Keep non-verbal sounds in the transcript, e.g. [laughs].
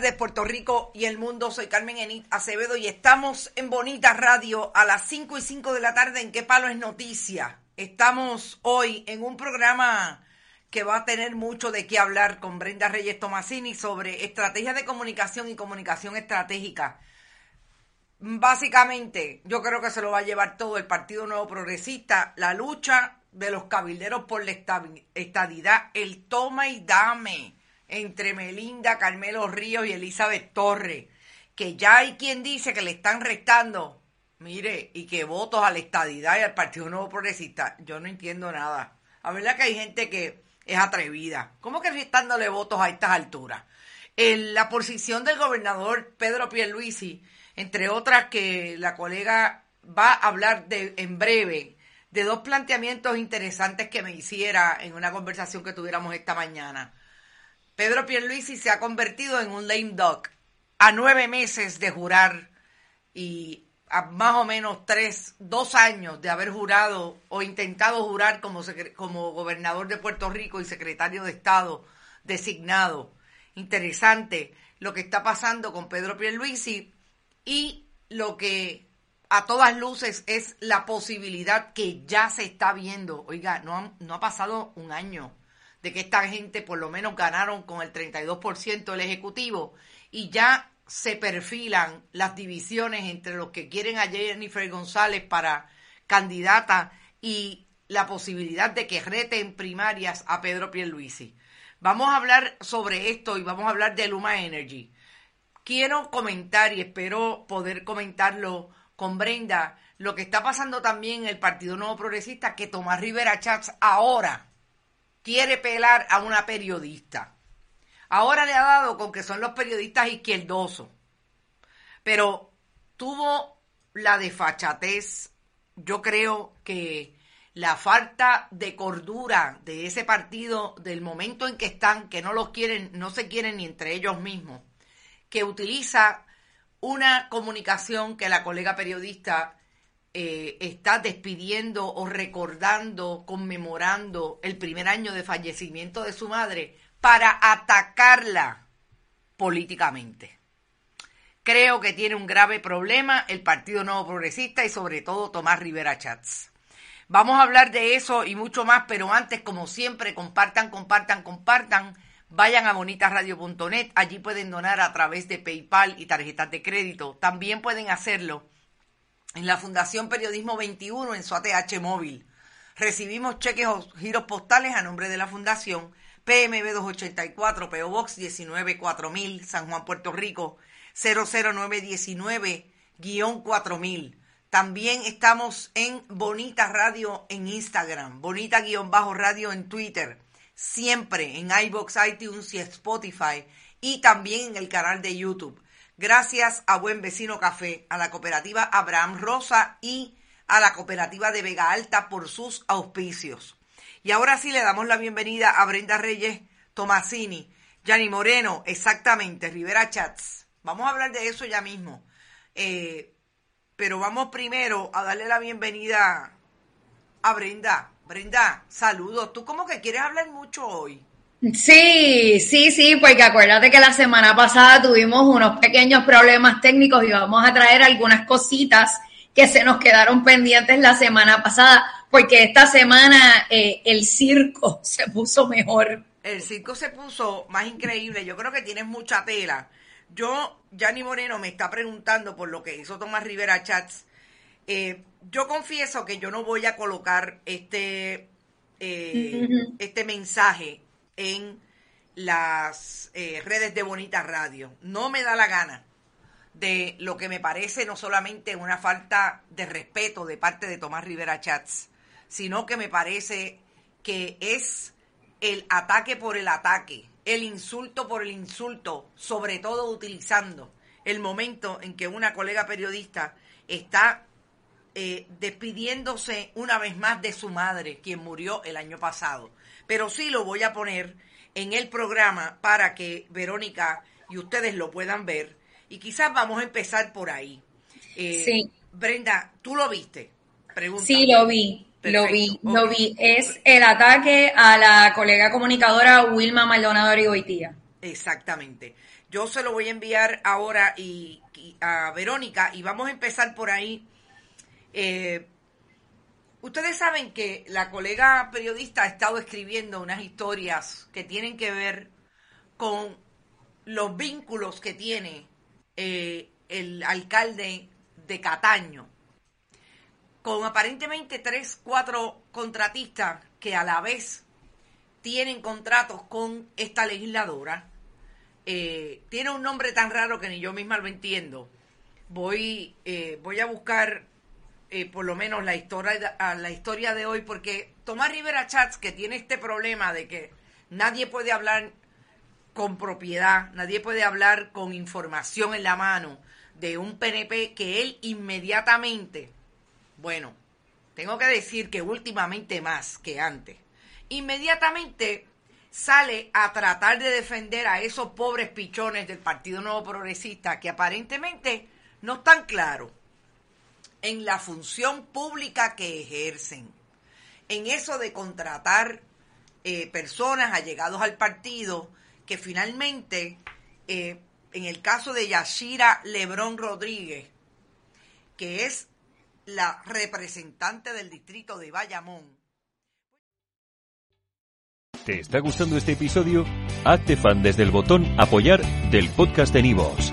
tardes, Puerto Rico y el mundo. Soy Carmen Enit Acevedo y estamos en Bonita Radio a las 5 y 5 de la tarde en Qué Palo es Noticia. Estamos hoy en un programa que va a tener mucho de qué hablar con Brenda Reyes Tomasini sobre estrategia de comunicación y comunicación estratégica. Básicamente, yo creo que se lo va a llevar todo el Partido Nuevo Progresista, la lucha de los cabilderos por la estadidad, el toma y dame entre Melinda, Carmelo Ríos y Elizabeth Torres, que ya hay quien dice que le están restando, mire, y que votos a la estadidad y al Partido Nuevo Progresista. Yo no entiendo nada. A verdad que hay gente que es atrevida. ¿Cómo que restándole votos a estas alturas? En la posición del gobernador Pedro Pierluisi, entre otras que la colega va a hablar de en breve, de dos planteamientos interesantes que me hiciera en una conversación que tuviéramos esta mañana. Pedro Pierluisi se ha convertido en un lame duck a nueve meses de jurar y a más o menos tres, dos años de haber jurado o intentado jurar como, como gobernador de Puerto Rico y secretario de Estado designado. Interesante lo que está pasando con Pedro Pierluisi y lo que a todas luces es la posibilidad que ya se está viendo. Oiga, no, no ha pasado un año de que esta gente por lo menos ganaron con el 32% el Ejecutivo y ya se perfilan las divisiones entre los que quieren a Jennifer González para candidata y la posibilidad de que reten primarias a Pedro Pierluisi. Vamos a hablar sobre esto y vamos a hablar de Luma Energy. Quiero comentar y espero poder comentarlo con Brenda lo que está pasando también en el Partido Nuevo Progresista, que Tomás Rivera Chats ahora quiere pelar a una periodista. Ahora le ha dado con que son los periodistas izquierdosos. Pero tuvo la desfachatez, yo creo que la falta de cordura de ese partido del momento en que están, que no los quieren, no se quieren ni entre ellos mismos, que utiliza una comunicación que la colega periodista eh, está despidiendo o recordando, conmemorando el primer año de fallecimiento de su madre para atacarla políticamente. Creo que tiene un grave problema el Partido Nuevo Progresista y sobre todo Tomás Rivera Chats. Vamos a hablar de eso y mucho más, pero antes, como siempre, compartan, compartan, compartan. Vayan a bonitasradio.net, allí pueden donar a través de PayPal y tarjetas de crédito. También pueden hacerlo en la Fundación Periodismo 21 en su ATH móvil. Recibimos cheques o giros postales a nombre de la Fundación PMB 284, PO Box 194000, San Juan, Puerto Rico 00919-4000. También estamos en Bonita Radio en Instagram, Bonita-Radio en Twitter, siempre en iBox, iTunes y Spotify y también en el canal de YouTube gracias a Buen Vecino Café, a la cooperativa Abraham Rosa y a la cooperativa de Vega Alta por sus auspicios. Y ahora sí le damos la bienvenida a Brenda Reyes Tomasini, Yanni Moreno, exactamente, Rivera Chats. Vamos a hablar de eso ya mismo. Eh, pero vamos primero a darle la bienvenida a Brenda. Brenda, saludos. Tú como que quieres hablar mucho hoy. Sí, sí, sí, porque acuérdate que la semana pasada tuvimos unos pequeños problemas técnicos y vamos a traer algunas cositas que se nos quedaron pendientes la semana pasada, porque esta semana eh, el circo [laughs] se puso mejor. El circo se puso más increíble, yo creo que tienes mucha tela. Yo, Yanni Moreno me está preguntando por lo que hizo Tomás Rivera Chats. Eh, yo confieso que yo no voy a colocar este, eh, este mensaje en las eh, redes de Bonita Radio. No me da la gana de lo que me parece no solamente una falta de respeto de parte de Tomás Rivera Chats, sino que me parece que es el ataque por el ataque, el insulto por el insulto, sobre todo utilizando el momento en que una colega periodista está eh, despidiéndose una vez más de su madre, quien murió el año pasado pero sí lo voy a poner en el programa para que Verónica y ustedes lo puedan ver. Y quizás vamos a empezar por ahí. Eh, sí. Brenda, ¿tú lo viste? Pregunta. Sí, lo vi. Lo vi, lo vi. Es el ataque a la colega comunicadora Wilma Maldonado Rigoitía. Exactamente. Yo se lo voy a enviar ahora y, a Verónica y vamos a empezar por ahí. Eh, ustedes saben que la colega periodista ha estado escribiendo unas historias que tienen que ver con los vínculos que tiene eh, el alcalde de Cataño, con aparentemente tres, cuatro contratistas que a la vez tienen contratos con esta legisladora. Eh, tiene un nombre tan raro que ni yo misma lo entiendo. Voy, eh, voy a buscar por lo menos la historia, la historia de hoy, porque Tomás Rivera Chats, que tiene este problema de que nadie puede hablar con propiedad, nadie puede hablar con información en la mano de un PNP que él inmediatamente, bueno, tengo que decir que últimamente más que antes, inmediatamente sale a tratar de defender a esos pobres pichones del Partido Nuevo Progresista que aparentemente no están claros en la función pública que ejercen, en eso de contratar eh, personas allegados al partido que finalmente, eh, en el caso de Yashira Lebrón Rodríguez, que es la representante del distrito de Bayamón. ¿Te está gustando este episodio? Hazte fan desde el botón apoyar del podcast de Nivos.